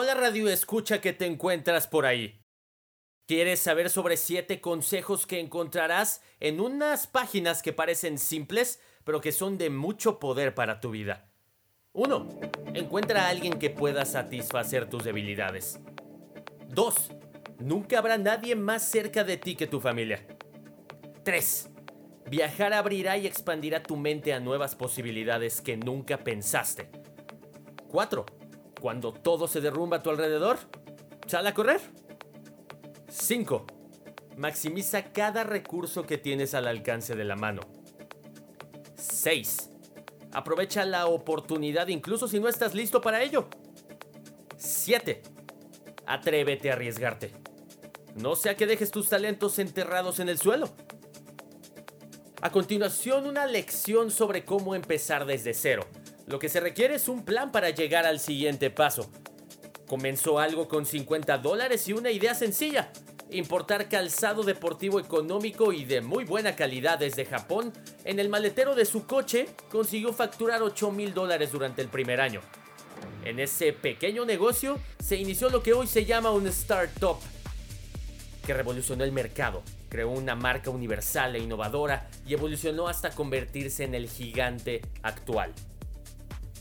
Hola radio escucha que te encuentras por ahí. ¿Quieres saber sobre 7 consejos que encontrarás en unas páginas que parecen simples, pero que son de mucho poder para tu vida? 1. Encuentra a alguien que pueda satisfacer tus debilidades. 2. Nunca habrá nadie más cerca de ti que tu familia. 3. Viajar abrirá y expandirá tu mente a nuevas posibilidades que nunca pensaste. 4. Cuando todo se derrumba a tu alrededor, sal a correr. 5. Maximiza cada recurso que tienes al alcance de la mano. 6. Aprovecha la oportunidad incluso si no estás listo para ello. 7. Atrévete a arriesgarte. No sea que dejes tus talentos enterrados en el suelo. A continuación, una lección sobre cómo empezar desde cero. Lo que se requiere es un plan para llegar al siguiente paso. Comenzó algo con 50 dólares y una idea sencilla. Importar calzado deportivo económico y de muy buena calidad desde Japón, en el maletero de su coche consiguió facturar 8 mil dólares durante el primer año. En ese pequeño negocio se inició lo que hoy se llama un startup, que revolucionó el mercado, creó una marca universal e innovadora y evolucionó hasta convertirse en el gigante actual.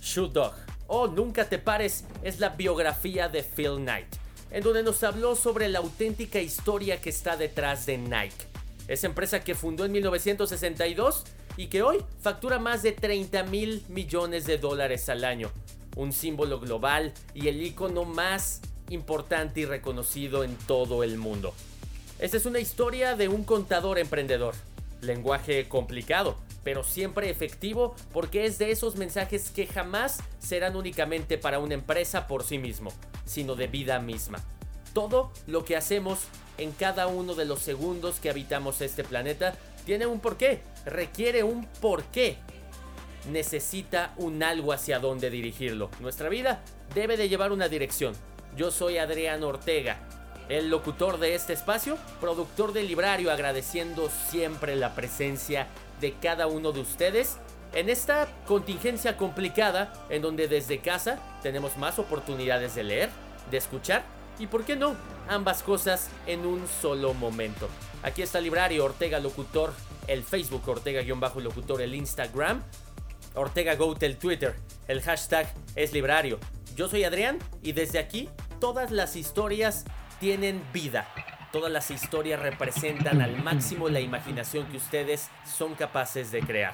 Shoot Dog o Nunca te pares es la biografía de Phil Knight, en donde nos habló sobre la auténtica historia que está detrás de Nike. Esa empresa que fundó en 1962 y que hoy factura más de 30 mil millones de dólares al año. Un símbolo global y el icono más importante y reconocido en todo el mundo. Esta es una historia de un contador emprendedor. Lenguaje complicado, pero siempre efectivo porque es de esos mensajes que jamás serán únicamente para una empresa por sí mismo, sino de vida misma. Todo lo que hacemos en cada uno de los segundos que habitamos este planeta tiene un porqué, requiere un porqué. Necesita un algo hacia dónde dirigirlo. Nuestra vida debe de llevar una dirección. Yo soy Adrián Ortega, el locutor de este espacio, productor del librario, agradeciendo siempre la presencia de cada uno de ustedes en esta contingencia complicada en donde desde casa tenemos más oportunidades de leer, de escuchar y, por qué no, ambas cosas en un solo momento. Aquí está librario Ortega Locutor, el Facebook Ortega-Locutor, el Instagram, Ortega Goat, el Twitter, el hashtag es librario. Yo soy Adrián y desde aquí todas las historias tienen vida. Todas las historias representan al máximo la imaginación que ustedes son capaces de crear.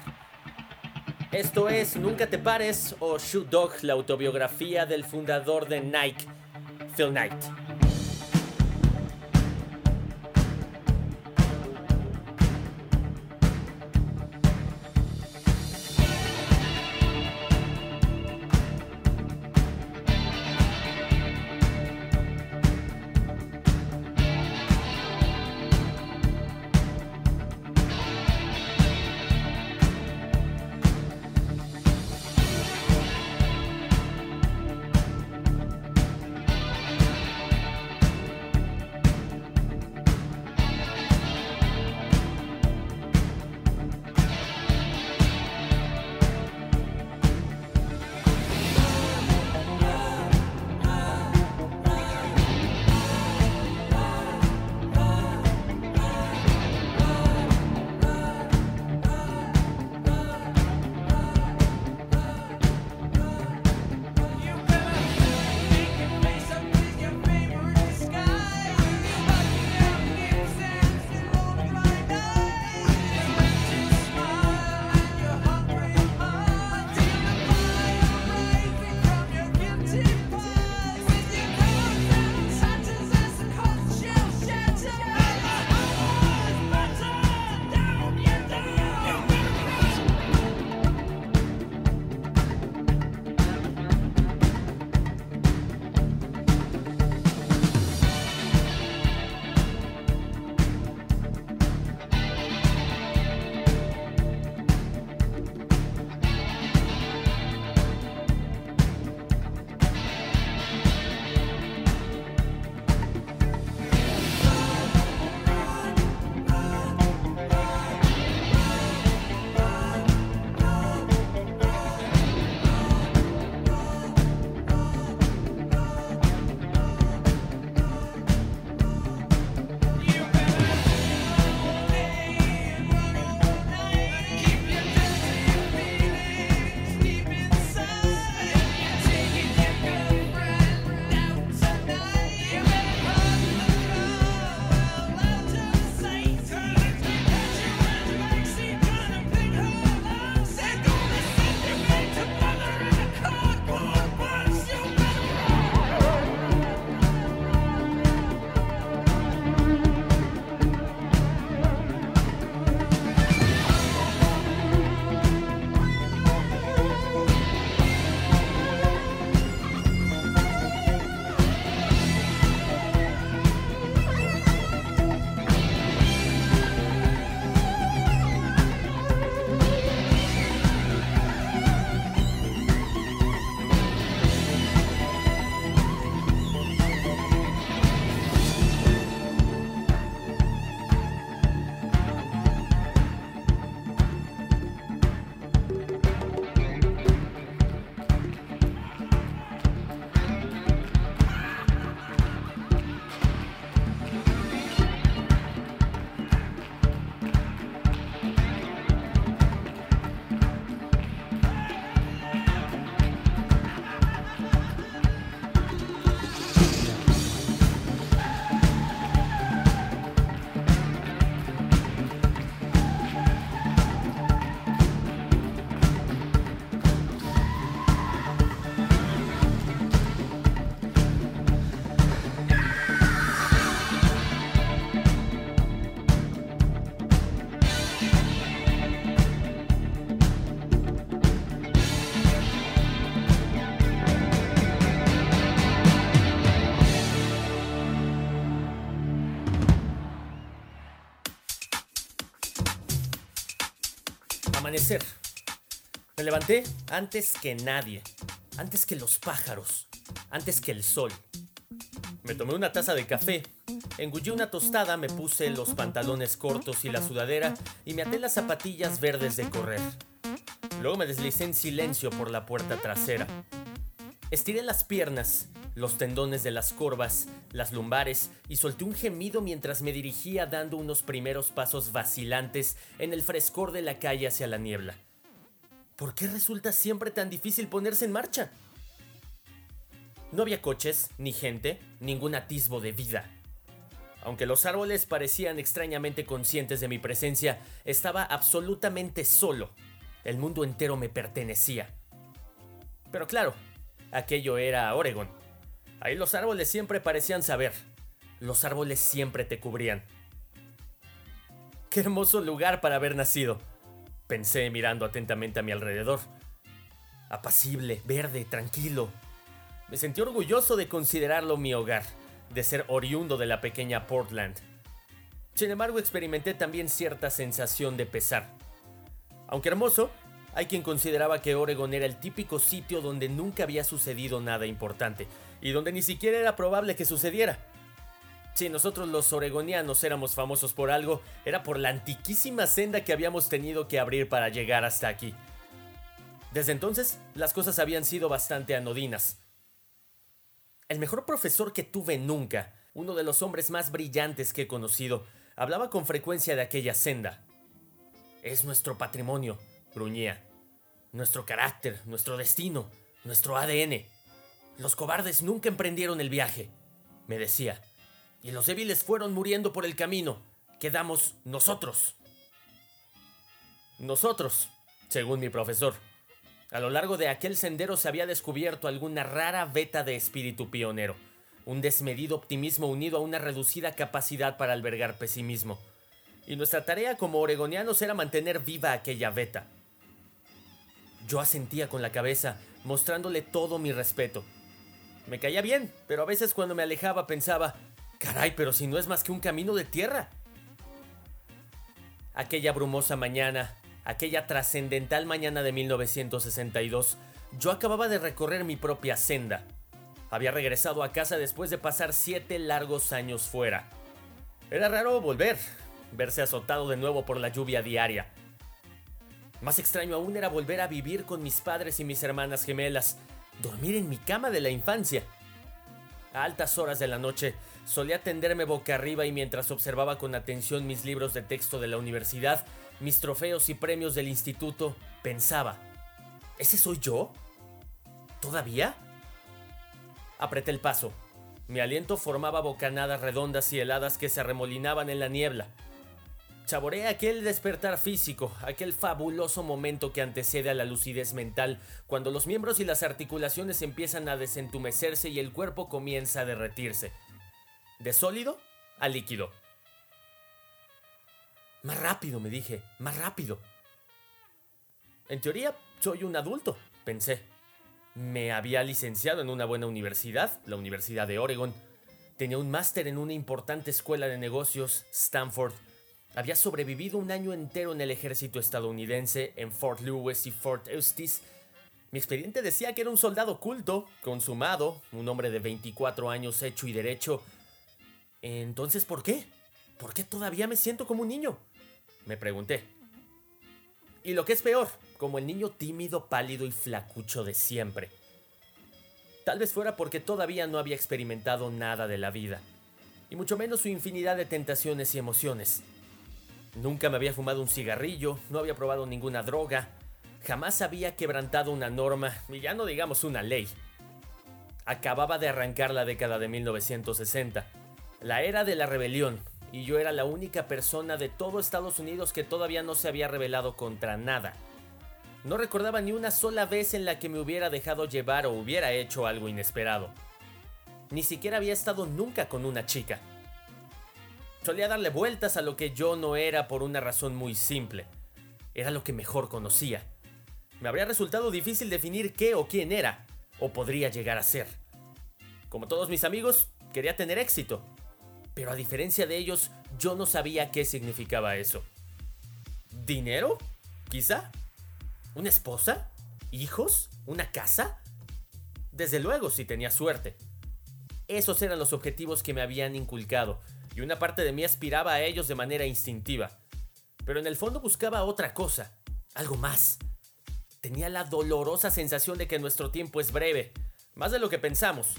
Esto es Nunca te pares o Shoot Dog, la autobiografía del fundador de Nike, Phil Knight. Amanecer. Me levanté antes que nadie, antes que los pájaros, antes que el sol. Me tomé una taza de café, engullí una tostada, me puse los pantalones cortos y la sudadera y me até las zapatillas verdes de correr. Luego me deslicé en silencio por la puerta trasera. Estiré las piernas, los tendones de las corvas, las lumbares y solté un gemido mientras me dirigía dando unos primeros pasos vacilantes en el frescor de la calle hacia la niebla. ¿Por qué resulta siempre tan difícil ponerse en marcha? No había coches, ni gente, ningún atisbo de vida. Aunque los árboles parecían extrañamente conscientes de mi presencia, estaba absolutamente solo. El mundo entero me pertenecía. Pero claro, aquello era Oregon. Ahí los árboles siempre parecían saber. Los árboles siempre te cubrían. Qué hermoso lugar para haber nacido, pensé mirando atentamente a mi alrededor. Apacible, verde, tranquilo, me sentí orgulloso de considerarlo mi hogar, de ser oriundo de la pequeña Portland. Sin embargo, experimenté también cierta sensación de pesar. Aunque hermoso, hay quien consideraba que Oregon era el típico sitio donde nunca había sucedido nada importante y donde ni siquiera era probable que sucediera. Si nosotros los oregonianos éramos famosos por algo, era por la antiquísima senda que habíamos tenido que abrir para llegar hasta aquí. Desde entonces, las cosas habían sido bastante anodinas. El mejor profesor que tuve nunca, uno de los hombres más brillantes que he conocido, hablaba con frecuencia de aquella senda. Es nuestro patrimonio, gruñía. Nuestro carácter, nuestro destino, nuestro ADN. Los cobardes nunca emprendieron el viaje, me decía. Y los débiles fueron muriendo por el camino. Quedamos nosotros. Nosotros, según mi profesor. A lo largo de aquel sendero se había descubierto alguna rara veta de espíritu pionero, un desmedido optimismo unido a una reducida capacidad para albergar pesimismo. Y nuestra tarea como oregonianos era mantener viva aquella veta. Yo asentía con la cabeza, mostrándole todo mi respeto. Me caía bien, pero a veces cuando me alejaba pensaba, caray, pero si no es más que un camino de tierra. Aquella brumosa mañana, aquella trascendental mañana de 1962, yo acababa de recorrer mi propia senda. Había regresado a casa después de pasar siete largos años fuera. Era raro volver, verse azotado de nuevo por la lluvia diaria. Más extraño aún era volver a vivir con mis padres y mis hermanas gemelas, dormir en mi cama de la infancia. A altas horas de la noche solía tenderme boca arriba y mientras observaba con atención mis libros de texto de la universidad, mis trofeos y premios del instituto, pensaba, ¿ese soy yo? ¿Todavía? Apreté el paso. Mi aliento formaba bocanadas redondas y heladas que se arremolinaban en la niebla. Saboreé aquel despertar físico, aquel fabuloso momento que antecede a la lucidez mental, cuando los miembros y las articulaciones empiezan a desentumecerse y el cuerpo comienza a derretirse. De sólido a líquido. Más rápido, me dije, más rápido. En teoría, soy un adulto, pensé. Me había licenciado en una buena universidad, la Universidad de Oregon. Tenía un máster en una importante escuela de negocios, Stanford. Había sobrevivido un año entero en el ejército estadounidense, en Fort Lewis y Fort Eustis. Mi expediente decía que era un soldado culto, consumado, un hombre de 24 años hecho y derecho. Entonces, ¿por qué? ¿Por qué todavía me siento como un niño? Me pregunté. Y lo que es peor, como el niño tímido, pálido y flacucho de siempre. Tal vez fuera porque todavía no había experimentado nada de la vida, y mucho menos su infinidad de tentaciones y emociones. Nunca me había fumado un cigarrillo, no había probado ninguna droga, jamás había quebrantado una norma, y ya no digamos una ley. Acababa de arrancar la década de 1960, la era de la rebelión, y yo era la única persona de todo Estados Unidos que todavía no se había rebelado contra nada. No recordaba ni una sola vez en la que me hubiera dejado llevar o hubiera hecho algo inesperado. Ni siquiera había estado nunca con una chica. Solía darle vueltas a lo que yo no era por una razón muy simple. Era lo que mejor conocía. Me habría resultado difícil definir qué o quién era, o podría llegar a ser. Como todos mis amigos, quería tener éxito, pero a diferencia de ellos, yo no sabía qué significaba eso. ¿Dinero? Quizá. ¿Una esposa? ¿Hijos? ¿Una casa? Desde luego, si tenía suerte. Esos eran los objetivos que me habían inculcado, y una parte de mí aspiraba a ellos de manera instintiva. Pero en el fondo buscaba otra cosa, algo más. Tenía la dolorosa sensación de que nuestro tiempo es breve, más de lo que pensamos.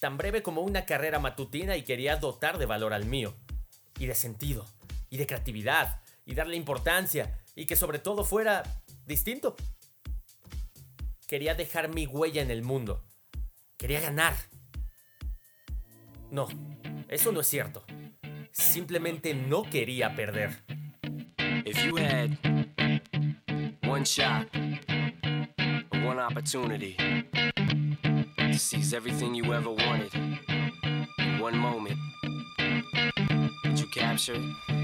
Tan breve como una carrera matutina y quería dotar de valor al mío. Y de sentido, y de creatividad, y darle importancia, y que sobre todo fuera distinto. Quería dejar mi huella en el mundo. Quería ganar. No, eso no es cierto. Simplemente no quería perder. If you had one shot, one opportunity to seize everything you ever wanted one moment, did you capture it?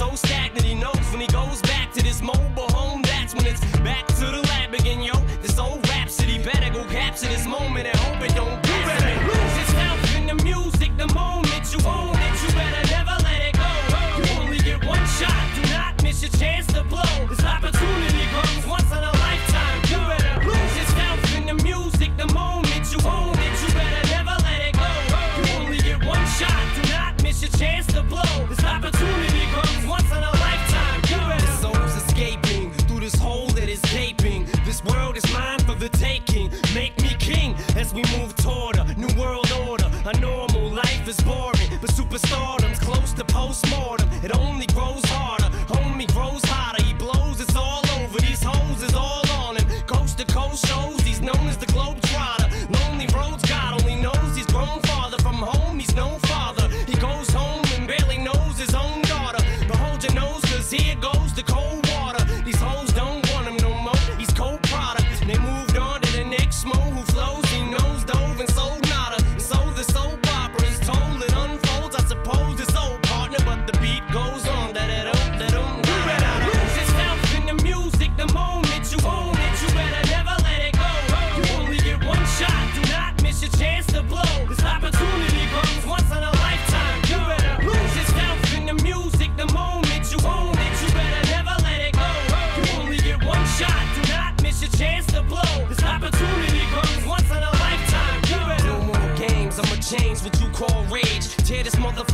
so stagnant. He knows when he goes back to this mobile home. That's when it's back to the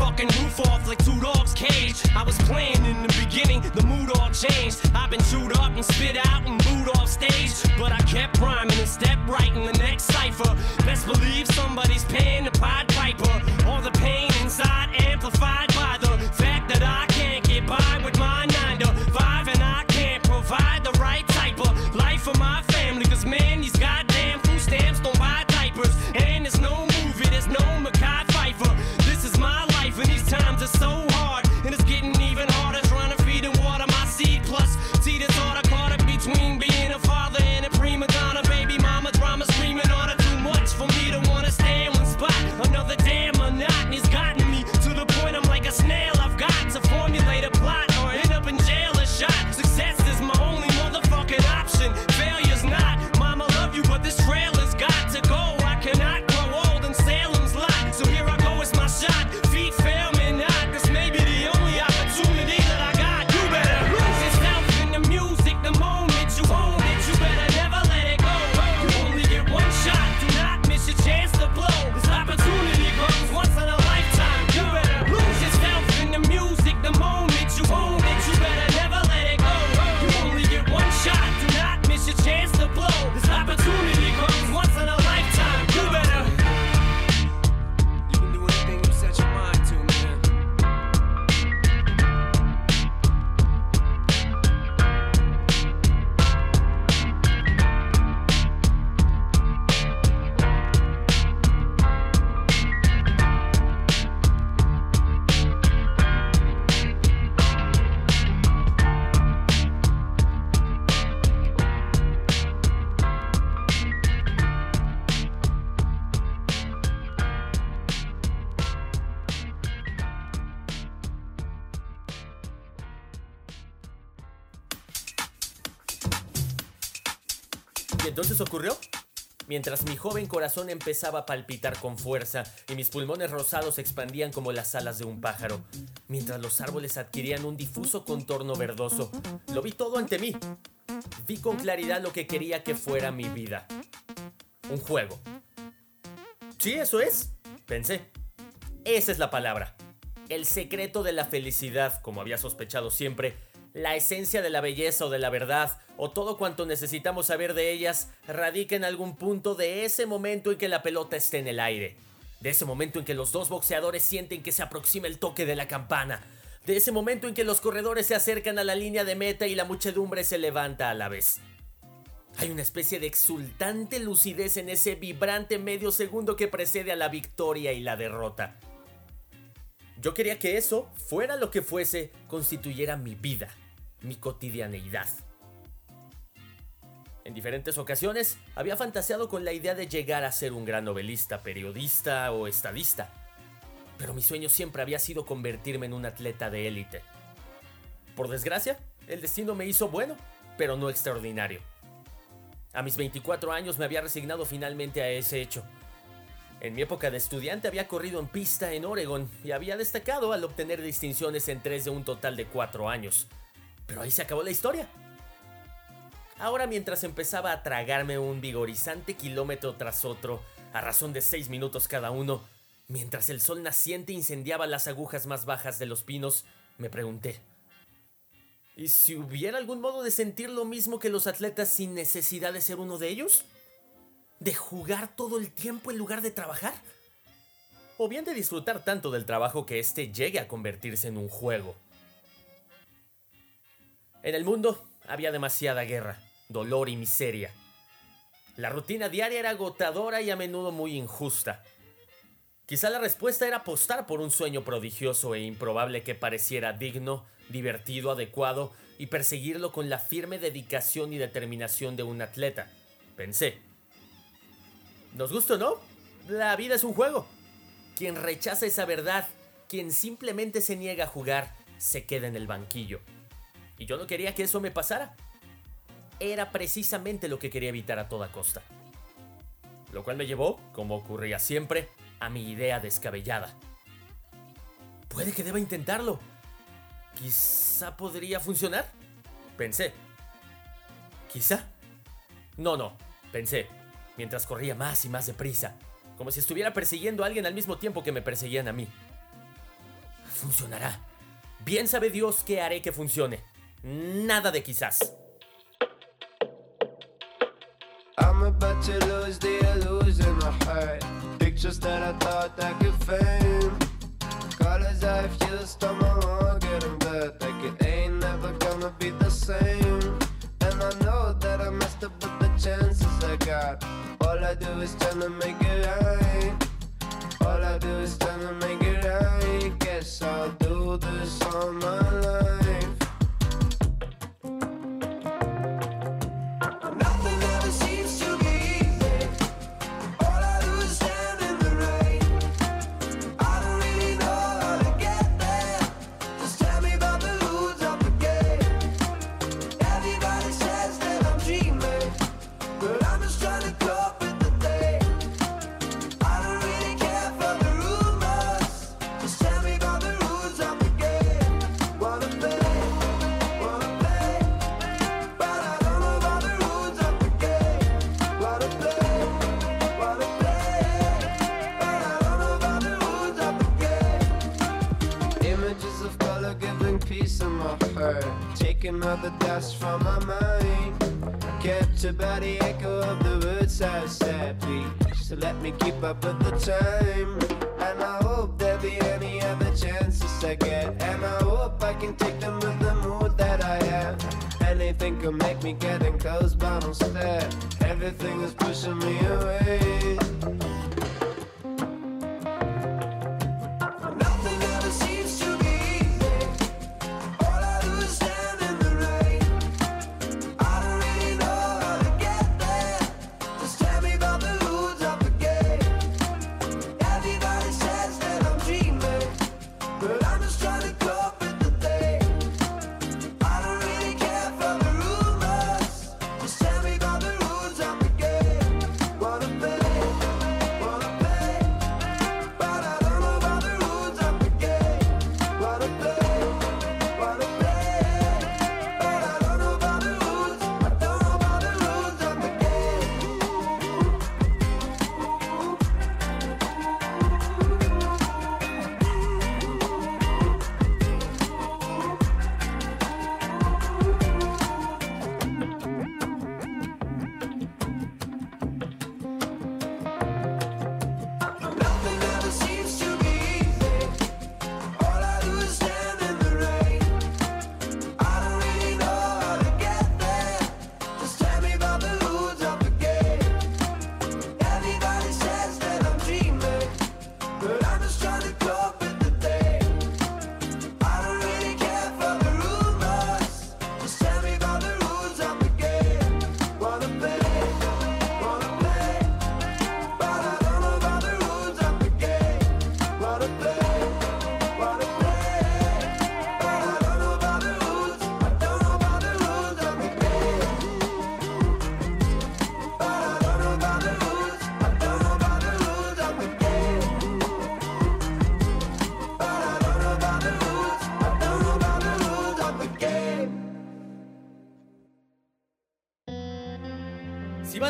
motherfucking roof off like two dogs' cage. I was playing in the beginning, the mood all changed. I've been chewed up and spit out and booed off stage. But I kept rhyming and stepped right in the next cipher. Best believe somebody's paying the Pied Piper. All the pain inside amplified by the fact that I can't get by with my nine to five and I can't provide the right type of life for my family. Mientras mi joven corazón empezaba a palpitar con fuerza y mis pulmones rosados expandían como las alas de un pájaro, mientras los árboles adquirían un difuso contorno verdoso, lo vi todo ante mí. Vi con claridad lo que quería que fuera mi vida. Un juego. Sí, eso es, pensé. Esa es la palabra. El secreto de la felicidad, como había sospechado siempre, la esencia de la belleza o de la verdad, o todo cuanto necesitamos saber de ellas, radica en algún punto de ese momento en que la pelota esté en el aire. De ese momento en que los dos boxeadores sienten que se aproxima el toque de la campana. De ese momento en que los corredores se acercan a la línea de meta y la muchedumbre se levanta a la vez. Hay una especie de exultante lucidez en ese vibrante medio segundo que precede a la victoria y la derrota. Yo quería que eso, fuera lo que fuese, constituyera mi vida mi cotidianeidad. En diferentes ocasiones había fantaseado con la idea de llegar a ser un gran novelista, periodista o estadista, pero mi sueño siempre había sido convertirme en un atleta de élite. Por desgracia, el destino me hizo bueno, pero no extraordinario. A mis 24 años me había resignado finalmente a ese hecho. En mi época de estudiante había corrido en pista en Oregon y había destacado al obtener distinciones en tres de un total de cuatro años. Pero ahí se acabó la historia. Ahora mientras empezaba a tragarme un vigorizante kilómetro tras otro, a razón de seis minutos cada uno, mientras el sol naciente incendiaba las agujas más bajas de los pinos, me pregunté, ¿y si hubiera algún modo de sentir lo mismo que los atletas sin necesidad de ser uno de ellos? ¿De jugar todo el tiempo en lugar de trabajar? ¿O bien de disfrutar tanto del trabajo que éste llegue a convertirse en un juego? En el mundo había demasiada guerra, dolor y miseria. La rutina diaria era agotadora y a menudo muy injusta. Quizá la respuesta era apostar por un sueño prodigioso e improbable que pareciera digno, divertido, adecuado y perseguirlo con la firme dedicación y determinación de un atleta. Pensé. ¿Nos gusta o no? La vida es un juego. Quien rechaza esa verdad, quien simplemente se niega a jugar, se queda en el banquillo. Y yo no quería que eso me pasara. Era precisamente lo que quería evitar a toda costa. Lo cual me llevó, como ocurría siempre, a mi idea descabellada. Puede que deba intentarlo. Quizá podría funcionar. Pensé. Quizá. No, no, pensé, mientras corría más y más deprisa, como si estuviera persiguiendo a alguien al mismo tiempo que me perseguían a mí. Funcionará. Bien sabe Dios que haré que funcione. Nada de quizás. I'm about to lose the illusion of heart. Pictures that I thought I could fame. Colors I've used on my own, getting back. Like it ain't never gonna be the same. And I know that I messed up with the chances I got. All I do is try to make it right. All I do is try to make it right. Guess I'll do this all my life.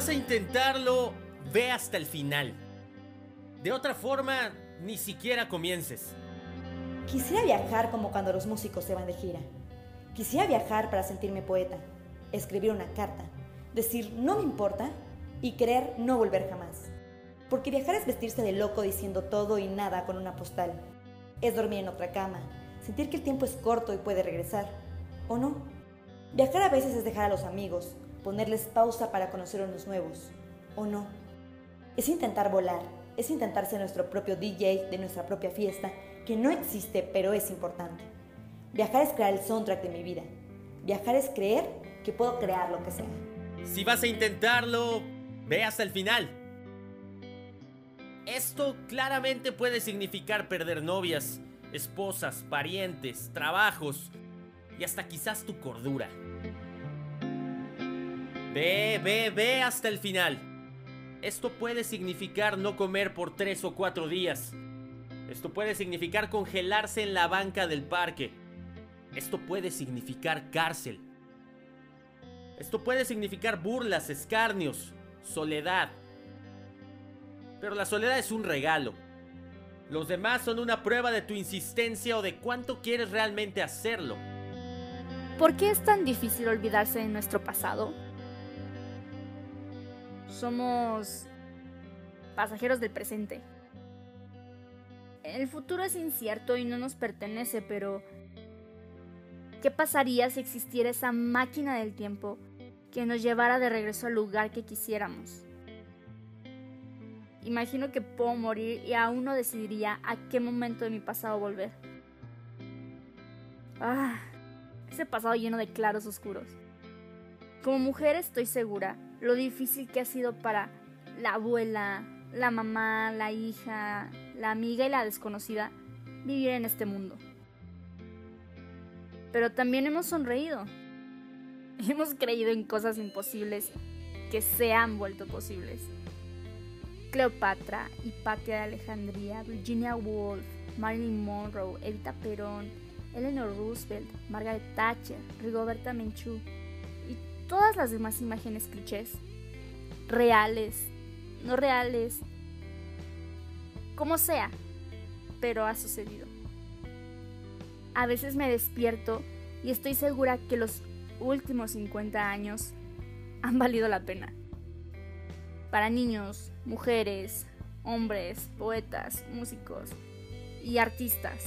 Vas a intentarlo, ve hasta el final. De otra forma, ni siquiera comiences. Quisiera viajar como cuando los músicos se van de gira. Quisiera viajar para sentirme poeta, escribir una carta, decir no me importa y querer no volver jamás. Porque viajar es vestirse de loco diciendo todo y nada con una postal. Es dormir en otra cama, sentir que el tiempo es corto y puede regresar. ¿O no? Viajar a veces es dejar a los amigos, ponerles pausa para conocer unos nuevos. ¿O no? Es intentar volar, es intentar ser nuestro propio DJ de nuestra propia fiesta, que no existe pero es importante. Viajar es crear el soundtrack de mi vida. Viajar es creer que puedo crear lo que sea. Si vas a intentarlo, ve hasta el final. Esto claramente puede significar perder novias, esposas, parientes, trabajos y hasta quizás tu cordura. Ve, ve, ve hasta el final. Esto puede significar no comer por tres o cuatro días. Esto puede significar congelarse en la banca del parque. Esto puede significar cárcel. Esto puede significar burlas, escarnios, soledad. Pero la soledad es un regalo. Los demás son una prueba de tu insistencia o de cuánto quieres realmente hacerlo. ¿Por qué es tan difícil olvidarse de nuestro pasado? Somos pasajeros del presente. El futuro es incierto y no nos pertenece, pero ¿qué pasaría si existiera esa máquina del tiempo que nos llevara de regreso al lugar que quisiéramos? Imagino que puedo morir y aún no decidiría a qué momento de mi pasado volver. Ah, ese pasado lleno de claros oscuros. Como mujer estoy segura lo difícil que ha sido para la abuela, la mamá, la hija, la amiga y la desconocida vivir en este mundo. Pero también hemos sonreído. Hemos creído en cosas imposibles que se han vuelto posibles. Cleopatra, Hipatia de Alejandría, Virginia Woolf, Marilyn Monroe, Evita Perón, Eleanor Roosevelt, Margaret Thatcher, Rigoberta Menchú todas las demás imágenes clichés, reales, no reales, como sea, pero ha sucedido. A veces me despierto y estoy segura que los últimos 50 años han valido la pena. Para niños, mujeres, hombres, poetas, músicos y artistas.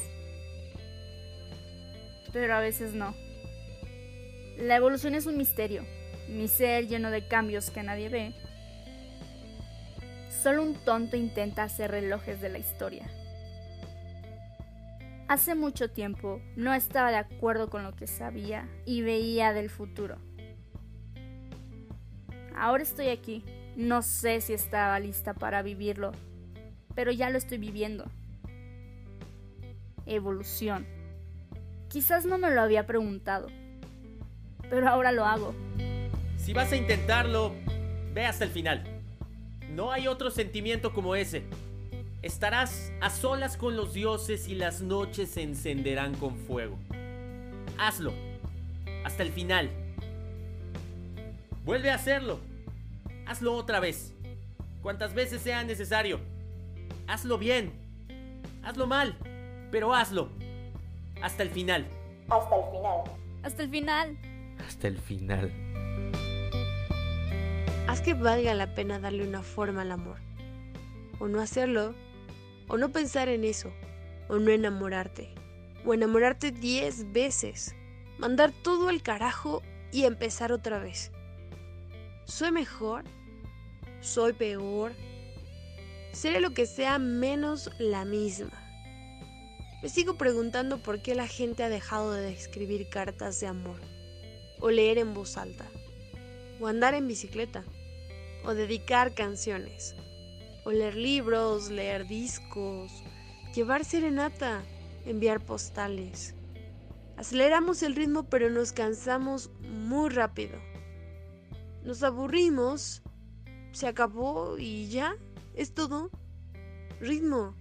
Pero a veces no. La evolución es un misterio, mi ser lleno de cambios que nadie ve. Solo un tonto intenta hacer relojes de la historia. Hace mucho tiempo no estaba de acuerdo con lo que sabía y veía del futuro. Ahora estoy aquí. No sé si estaba lista para vivirlo, pero ya lo estoy viviendo. Evolución. Quizás no me lo había preguntado, pero ahora lo hago. Si vas a intentarlo, ve hasta el final. No hay otro sentimiento como ese. Estarás a solas con los dioses y las noches se encenderán con fuego. Hazlo. Hasta el final. Vuelve a hacerlo. Hazlo otra vez. Cuantas veces sea necesario. Hazlo bien. Hazlo mal. Pero hazlo. Hasta el final. Hasta el final. Hasta el final. Hasta el final. Haz que valga la pena darle una forma al amor. O no hacerlo. O no pensar en eso. O no enamorarte. O enamorarte diez veces. Mandar todo al carajo y empezar otra vez. ¿Soy mejor? ¿Soy peor? Seré lo que sea menos la misma. Me sigo preguntando por qué la gente ha dejado de escribir cartas de amor, o leer en voz alta, o andar en bicicleta, o dedicar canciones, o leer libros, leer discos, llevar serenata, enviar postales. Aceleramos el ritmo pero nos cansamos muy rápido. Nos aburrimos, se acabó y ya, es todo. Ritmo.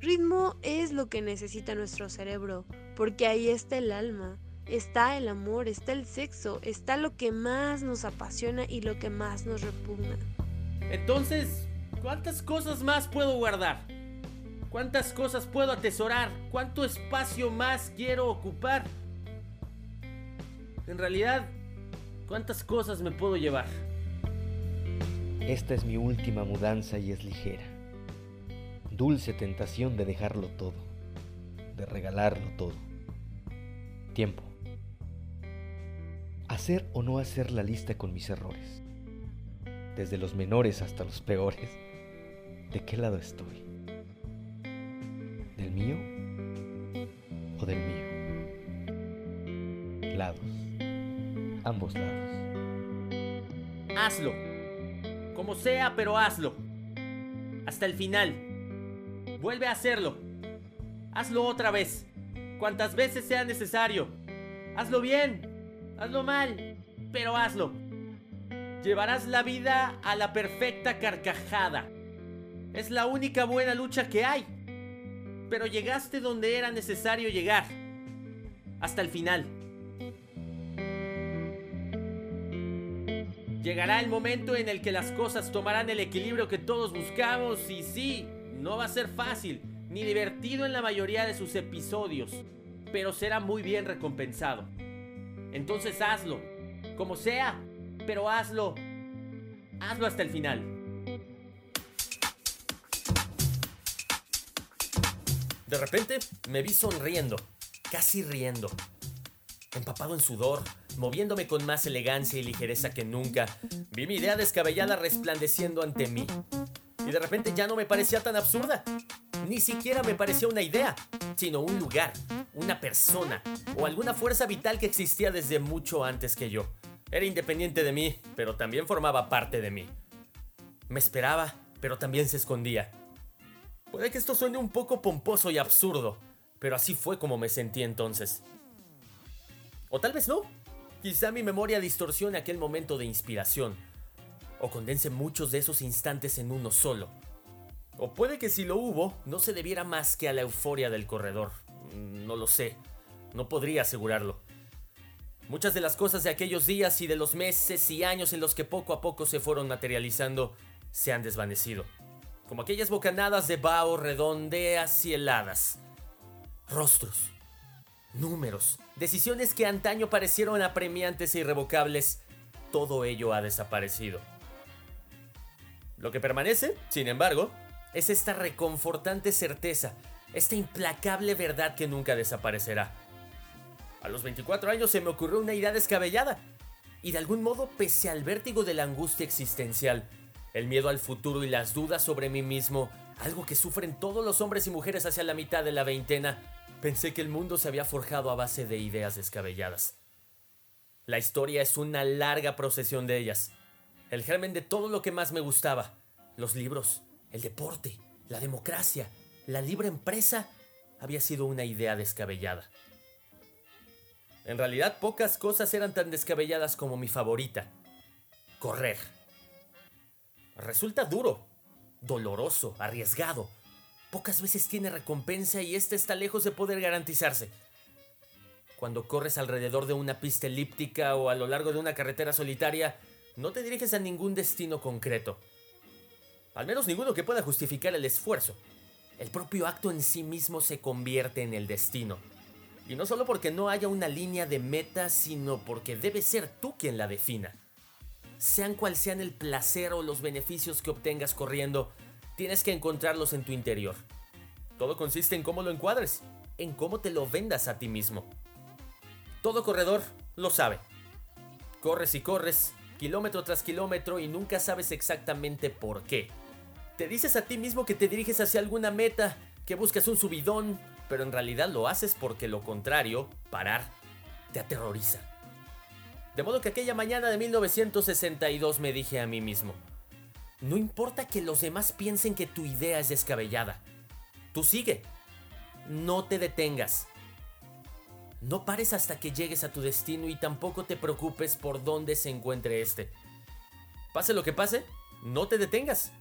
Ritmo es lo que necesita nuestro cerebro, porque ahí está el alma, está el amor, está el sexo, está lo que más nos apasiona y lo que más nos repugna. Entonces, ¿cuántas cosas más puedo guardar? ¿Cuántas cosas puedo atesorar? ¿Cuánto espacio más quiero ocupar? En realidad, ¿cuántas cosas me puedo llevar? Esta es mi última mudanza y es ligera. Dulce tentación de dejarlo todo, de regalarlo todo. Tiempo. Hacer o no hacer la lista con mis errores. Desde los menores hasta los peores. ¿De qué lado estoy? ¿Del mío o del mío? Lados. Ambos lados. Hazlo. Como sea, pero hazlo. Hasta el final. Vuelve a hacerlo. Hazlo otra vez. Cuantas veces sea necesario. Hazlo bien. Hazlo mal. Pero hazlo. Llevarás la vida a la perfecta carcajada. Es la única buena lucha que hay. Pero llegaste donde era necesario llegar. Hasta el final. Llegará el momento en el que las cosas tomarán el equilibrio que todos buscamos y sí, no va a ser fácil ni divertido en la mayoría de sus episodios, pero será muy bien recompensado. Entonces hazlo, como sea, pero hazlo. Hazlo hasta el final. De repente me vi sonriendo, casi riendo, empapado en sudor, moviéndome con más elegancia y ligereza que nunca. Vi mi idea descabellada resplandeciendo ante mí. Y de repente ya no me parecía tan absurda. Ni siquiera me parecía una idea, sino un lugar, una persona o alguna fuerza vital que existía desde mucho antes que yo. Era independiente de mí, pero también formaba parte de mí. Me esperaba, pero también se escondía. Puede que esto suene un poco pomposo y absurdo, pero así fue como me sentí entonces. O tal vez no. Quizá mi memoria distorsione aquel momento de inspiración. O condense muchos de esos instantes en uno solo. O puede que si lo hubo, no se debiera más que a la euforia del corredor. Mm, No lo sé. No podría asegurarlo. Muchas de las cosas de aquellos días y de los meses y años en los que poco a poco se fueron materializando se han desvanecido. Como aquellas bocanadas de vaho redondeas y heladas. Rostros, números, decisiones que antaño parecieron apremiantes e irrevocables, todo ello ha desaparecido. Lo que permanece, sin embargo, es esta reconfortante certeza, esta implacable verdad que nunca desaparecerá. A los 24 años se me ocurrió una idea descabellada, y de algún modo, pese al vértigo de la angustia existencial, el miedo al futuro y las dudas sobre mí mismo, algo que sufren todos los hombres y mujeres hacia la mitad de la veintena, pensé que el mundo se había forjado a base de ideas descabelladas. La historia es una larga procesión de ellas. El germen de todo lo que más me gustaba. Los libros, el deporte, la democracia, la libre empresa, había sido una idea descabellada. En realidad pocas cosas eran tan descabelladas como mi favorita. Correr. Resulta duro, doloroso, arriesgado. Pocas veces tiene recompensa y este está lejos de poder garantizarse. Cuando corres alrededor de una pista elíptica o a lo largo de una carretera solitaria, no te diriges a ningún destino concreto. Al menos ninguno que pueda justificar el esfuerzo. El propio acto en sí mismo se convierte en el destino. Y no solo porque no haya una línea de meta, sino porque debe ser tú quien la defina. Sean cual sean el placer o los beneficios que obtengas corriendo, tienes que encontrarlos en tu interior. Todo consiste en cómo lo encuadres, en cómo te lo vendas a ti mismo. Todo corredor lo sabe. Corres y corres, kilómetro tras kilómetro y nunca sabes exactamente por qué. Te dices a ti mismo que te diriges hacia alguna meta, que buscas un subidón, pero en realidad lo haces porque lo contrario, parar, te aterroriza. De modo que aquella mañana de 1962 me dije a mí mismo, no importa que los demás piensen que tu idea es descabellada, tú sigue, no te detengas. No pares hasta que llegues a tu destino y tampoco te preocupes por dónde se encuentre este. Pase lo que pase, no te detengas.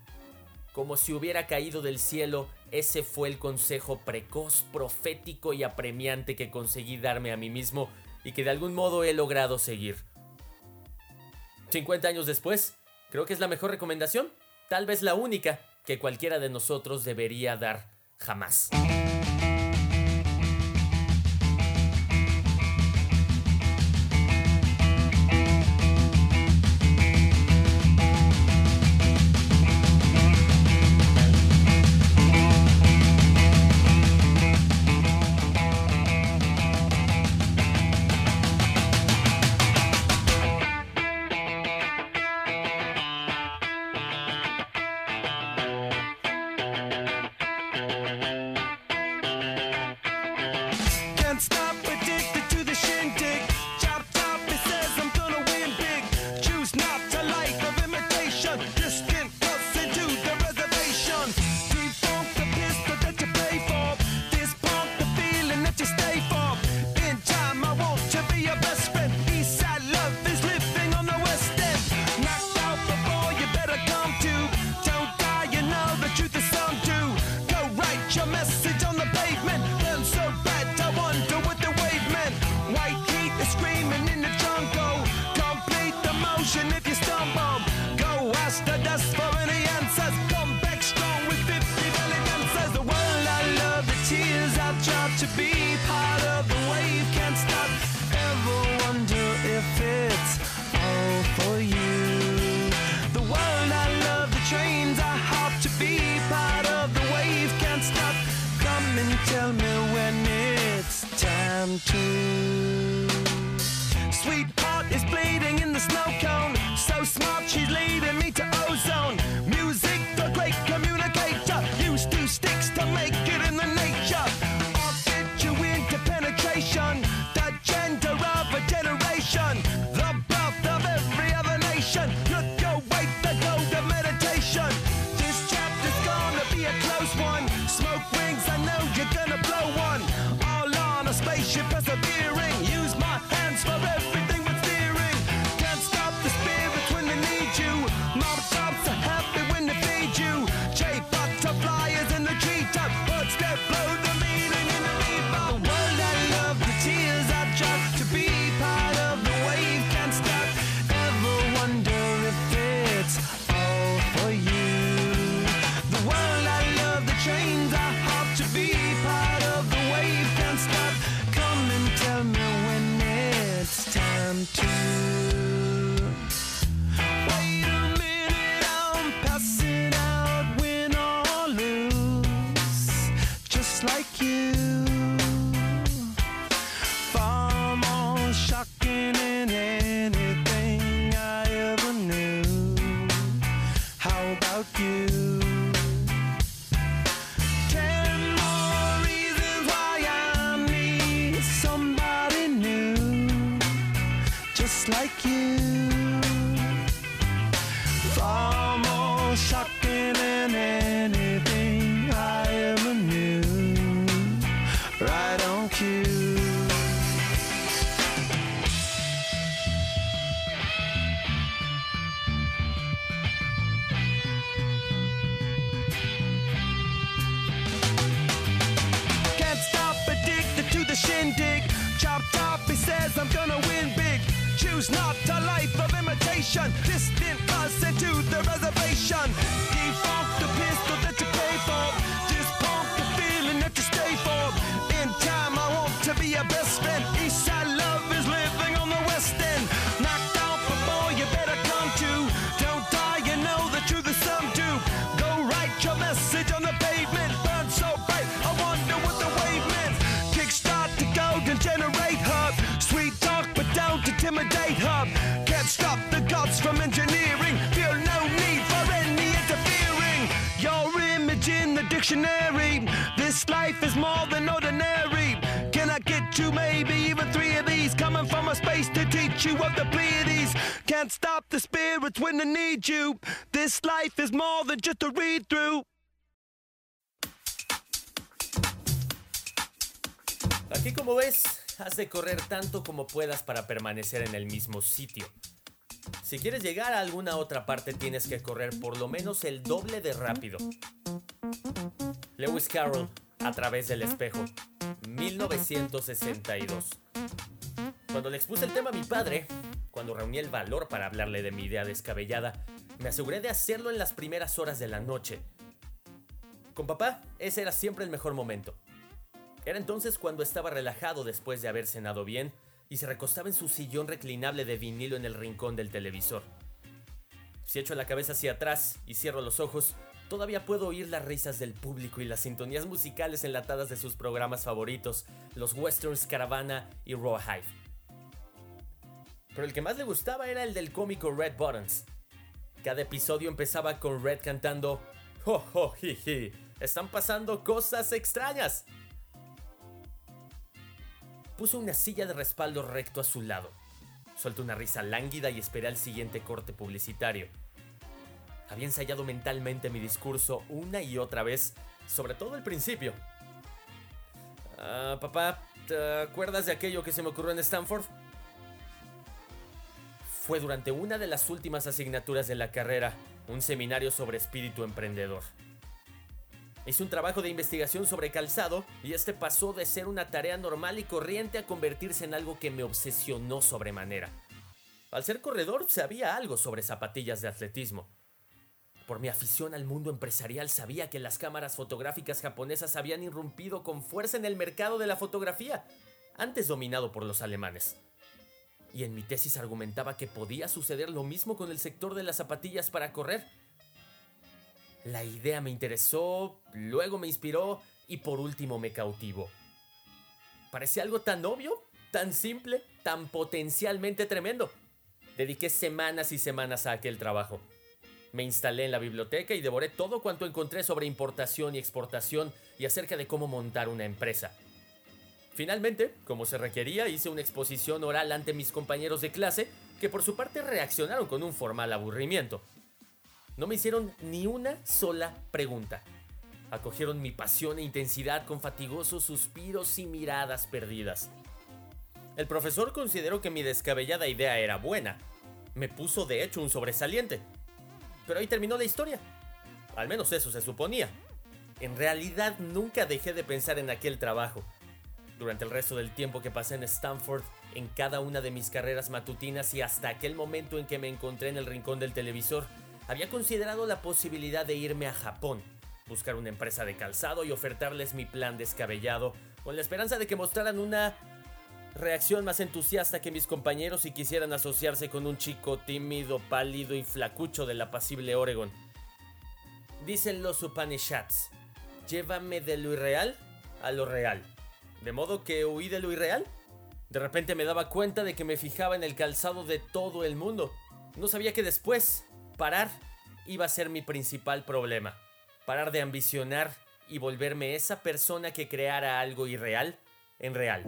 Como si hubiera caído del cielo, ese fue el consejo precoz, profético y apremiante que conseguí darme a mí mismo y que de algún modo he logrado seguir. 50 años después, creo que es la mejor recomendación, tal vez la única, que cualquiera de nosotros debería dar jamás. the. Can't stop the spirits when they need you. This life is more than just a read through. Aquí como ves, has de correr tanto como puedas para permanecer en el mismo sitio. Si quieres llegar a alguna otra parte tienes que correr por lo menos el doble de rápido. Lewis Carroll, a través del espejo, 1962. Cuando le expuse el tema a mi padre, cuando reuní el valor para hablarle de mi idea descabellada, me aseguré de hacerlo en las primeras horas de la noche. Con papá, ese era siempre el mejor momento. Era entonces cuando estaba relajado después de haber cenado bien y se recostaba en su sillón reclinable de vinilo en el rincón del televisor. Si echo la cabeza hacia atrás y cierro los ojos, todavía puedo oír las risas del público y las sintonías musicales enlatadas de sus programas favoritos, los westerns Caravana y Rawhide. Pero el que más le gustaba era el del cómico Red Buttons. Cada episodio empezaba con Red cantando ¡Oh, oh, jiji! ¡Están pasando cosas extrañas! Puse una silla de respaldo recto a su lado. Solté una risa lánguida y esperé al siguiente corte publicitario. Había ensayado mentalmente mi discurso una y otra vez, sobre todo el principio. Ah, papá, ¿te acuerdas de aquello que se me ocurrió en Stanford? Fue durante una de las últimas asignaturas de la carrera, un seminario sobre espíritu emprendedor. Hice un trabajo de investigación sobre calzado y este pasó de ser una tarea normal y corriente a convertirse en algo que me obsesionó sobremanera. Al ser corredor sabía algo sobre zapatillas de atletismo. Por mi afición al mundo empresarial sabía que las cámaras fotográficas japonesas habían irrumpido con fuerza en el mercado de la fotografía, antes dominado por los alemanes. Y en mi tesis argumentaba que podía suceder lo mismo con el sector de las zapatillas para correr. La idea me interesó, luego me inspiró y por último me cautivó. Parecía algo tan obvio, tan simple, tan potencialmente tremendo. Dediqué semanas y semanas a aquel trabajo. Me instalé en la biblioteca y devoré todo cuanto encontré sobre importación y exportación y acerca de cómo montar una empresa. Finalmente, como se requería, hice una exposición oral ante mis compañeros de clase que por su parte reaccionaron con un formal aburrimiento. No me hicieron ni una sola pregunta. Acogieron mi pasión e intensidad con fatigosos suspiros y miradas perdidas. El profesor consideró que mi descabellada idea era buena. Me puso de hecho un sobresaliente. Pero ahí terminó la historia. Al menos eso se suponía. En realidad nunca dejé de pensar en aquel trabajo. Durante el resto del tiempo que pasé en Stanford, en cada una de mis carreras matutinas y hasta aquel momento en que me encontré en el rincón del televisor, había considerado la posibilidad de irme a Japón, buscar una empresa de calzado y ofertarles mi plan descabellado, con la esperanza de que mostraran una reacción más entusiasta que mis compañeros y quisieran asociarse con un chico tímido, pálido y flacucho del apacible Oregon. Dicen los Upanishads, llévame de lo irreal a lo real. De modo que huí de lo irreal. De repente me daba cuenta de que me fijaba en el calzado de todo el mundo. No sabía que después, parar, iba a ser mi principal problema. Parar de ambicionar y volverme esa persona que creara algo irreal en real.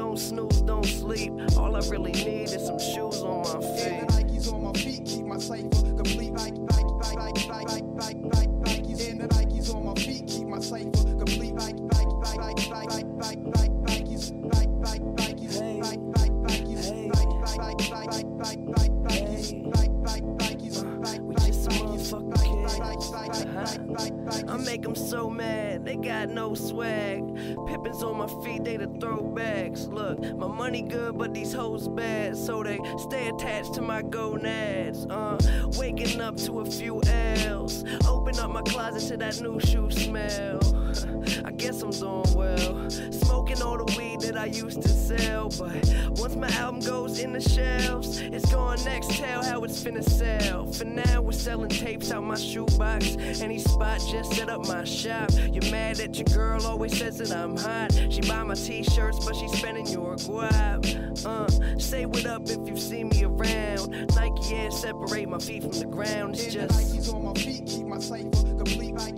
Don't snooze, don't sleep. All I really need is some shoes on my And feet. the Nikes on my feet keep my cipher complete. Nike, Nike, Nike, Nike, Nike, Nike, Nike, Nikes. And the Nikes on my feet keep my cipher complete. Nike, Nike, Nike, Nike, Nike, Nike, Nike, Nikes. Nike, Nike, Nikes. Nike, Nike, Nikes. Nike, Nike, Nike, Nike, Nike, Nikes. Nike, Nike, Nikes. Nike, We Nike, just a Nikes. motherfucking Nike, kid. Nike, Nike, Nike, Nike, Nike, I Nikes. make 'em so mad, they got no swag. Pippin my feet, they the throwbacks. Look, my money good, but these hoes bad, so they stay attached to my gonads. Uh, waking up to a few L's. Open up my closet to that new shoe smell. I guess I'm doing well. Smoking all the weed that I used to sell. But once my album goes in the shelves, it's going next. Tell how it's finna sell. For now, we're selling tapes out my shoebox. Any spot, just set up my shop. You're mad that your girl always says that I'm hot. She buy my t shirts, but she's spending your guap. Uh, say what up if you see me around. Nike air separate my feet from the ground. It's just. Nikes on my feet keep my cipher complete like